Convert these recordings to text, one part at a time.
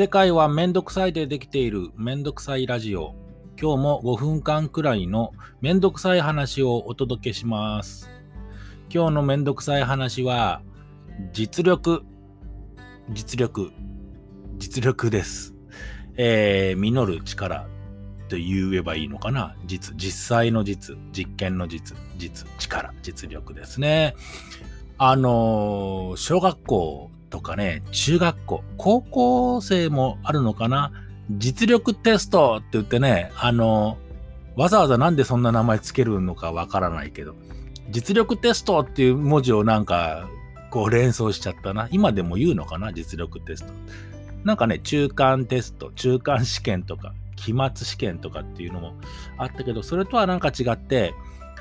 世界はめんどくさいでできているめんどくさいラジオ。今日も5分間くらいのめんどくさい話をお届けします。今日のめんどくさい話は、実力、実力、実力です。えー、実る力と言えばいいのかな実、実際の実、実験の実、実、力、実力。ですね。あのー、小学校とかね、中学校、高校生もあるのかな？実力テストって言ってね、あの、わざわざなんでそんな名前つけるのかわからないけど、実力テストっていう文字をなんか、こう連想しちゃったな。今でも言うのかな？実力テスト。なんかね、中間テスト、中間試験とか、期末試験とかっていうのもあったけど、それとはなんか違って、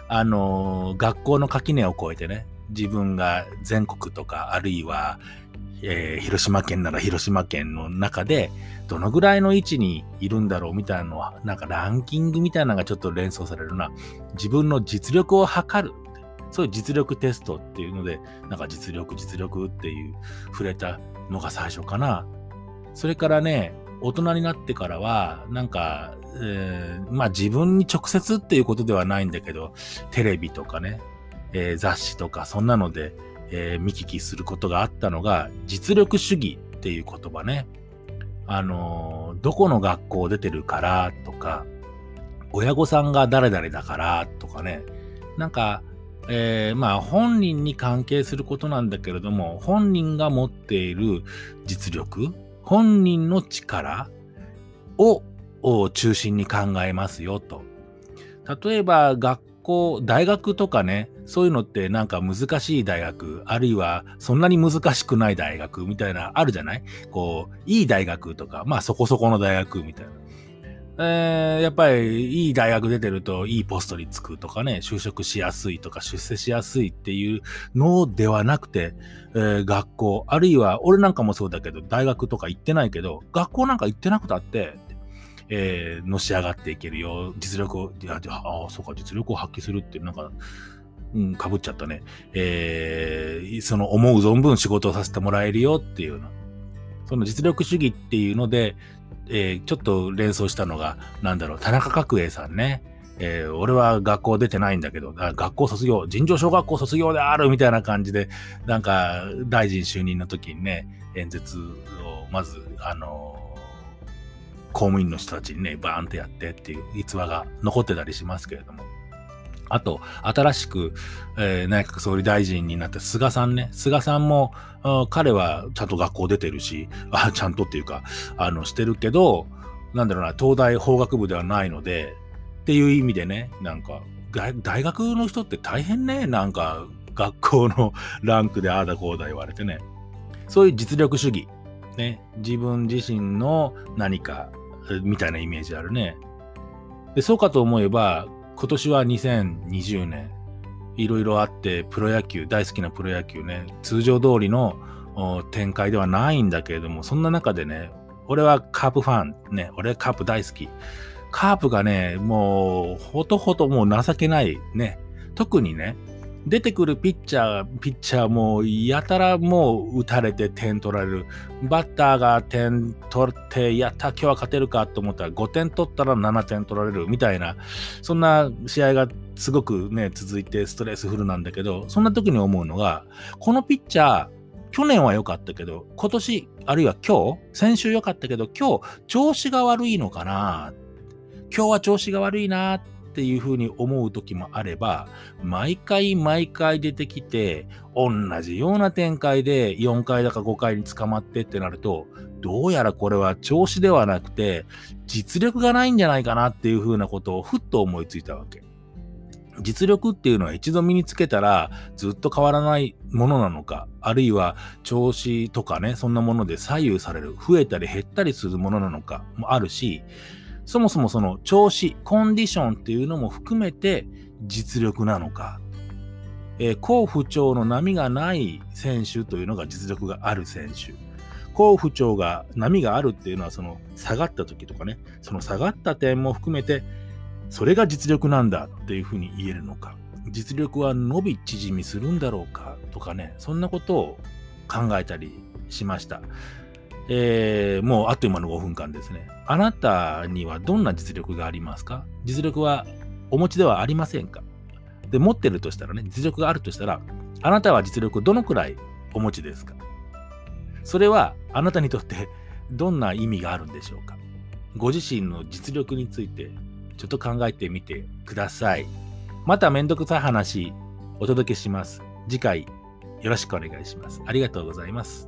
あのー、学校の垣根を越えてね、自分が全国とか、あるいはえー、広島県なら広島県の中で、どのぐらいの位置にいるんだろうみたいなのは、なんかランキングみたいなのがちょっと連想されるな。自分の実力を測る。そういう実力テストっていうので、なんか実力、実力っていう触れたのが最初かな。それからね、大人になってからは、なんか、えー、まあ自分に直接っていうことではないんだけど、テレビとかね、えー、雑誌とかそんなので、えー、見聞きすることがあったのが、実力主義っていう言葉ね。あのー、どこの学校出てるからとか、親御さんが誰々だからとかね。なんか、えー、まあ本人に関係することなんだけれども、本人が持っている実力、本人の力を中心に考えますよと。例えば学校、大学とかね、そういうのってなんか難しい大学、あるいはそんなに難しくない大学みたいなあるじゃない？こう、いい大学とか、まあそこそこの大学みたいな。えー、やっぱりいい大学出てるといいポストに就くとかね、就職しやすいとか出世しやすいっていうのではなくて、えー、学校、あるいは俺なんかもそうだけど、大学とか行ってないけど、学校なんか行ってなくたって、えー、のし上がっていけるよ、実力を、いや、ああ、そうか、実力を発揮するって、なんか、うん、かぶっちゃったね。えー、その思う存分仕事をさせてもらえるよっていうの。その実力主義っていうので、えー、ちょっと連想したのが、なんだろう、田中角栄さんね。えー、俺は学校出てないんだけど、学校卒業、尋常小学校卒業であるみたいな感じで、なんか、大臣就任の時にね、演説をまず、あの公務員の人たちにね、バーンってやってっていう逸話が残ってたりしますけれども。あと、新しく、えー、内閣総理大臣になった菅さんね。菅さんも、彼はちゃんと学校出てるし、あちゃんとっていうか、あの、してるけど、なんだろうな、東大法学部ではないので、っていう意味でね、なんか、大学の人って大変ね、なんか、学校の ランクでああだこうだ言われてね。そういう実力主義。ね、自分自身の何かみたいなイメージあるね。で、そうかと思えば、今年は2020年、いろいろあって、プロ野球、大好きなプロ野球ね、通常通りの展開ではないんだけれども、そんな中でね、俺はカープファン、ね、俺はカープ大好き。カープがね、もう、ほとほともう情けないね。特にね、出てくるピッチャー、ピッチャーもやたらもう打たれて点取られる。バッターが点取って、やった今日は勝てるかと思ったら5点取ったら7点取られるみたいな、そんな試合がすごくね、続いてストレスフルなんだけど、そんな時に思うのが、このピッチャー、去年は良かったけど、今年、あるいは今日、先週良かったけど、今日、調子が悪いのかな今日は調子が悪いなってっていうふうに思う時もあれば、毎回毎回出てきて、同じような展開で4回だか5回に捕まってってなると、どうやらこれは調子ではなくて、実力がないんじゃないかなっていうふうなことをふっと思いついたわけ。実力っていうのは一度身につけたらずっと変わらないものなのか、あるいは調子とかね、そんなもので左右される、増えたり減ったりするものなのかもあるし、そもそもその調子、コンディションっていうのも含めて実力なのか、えー、好不調の波がない選手というのが実力がある選手。好不調が波があるっていうのはその下がった時とかね、その下がった点も含めて、それが実力なんだっていうふうに言えるのか、実力は伸び縮みするんだろうかとかね、そんなことを考えたりしました。えー、もうあっという間の5分間ですね。あなたにはどんな実力がありますか？実力はお持ちではありませんか？で、持ってるとしたらね、実力があるとしたら、あなたは実力どのくらいお持ちですか？それはあなたにとって どんな意味があるんでしょうか？ご自身の実力についてちょっと考えてみてください。まためんどくさい話お届けします。次回よろしくお願いします。ありがとうございます。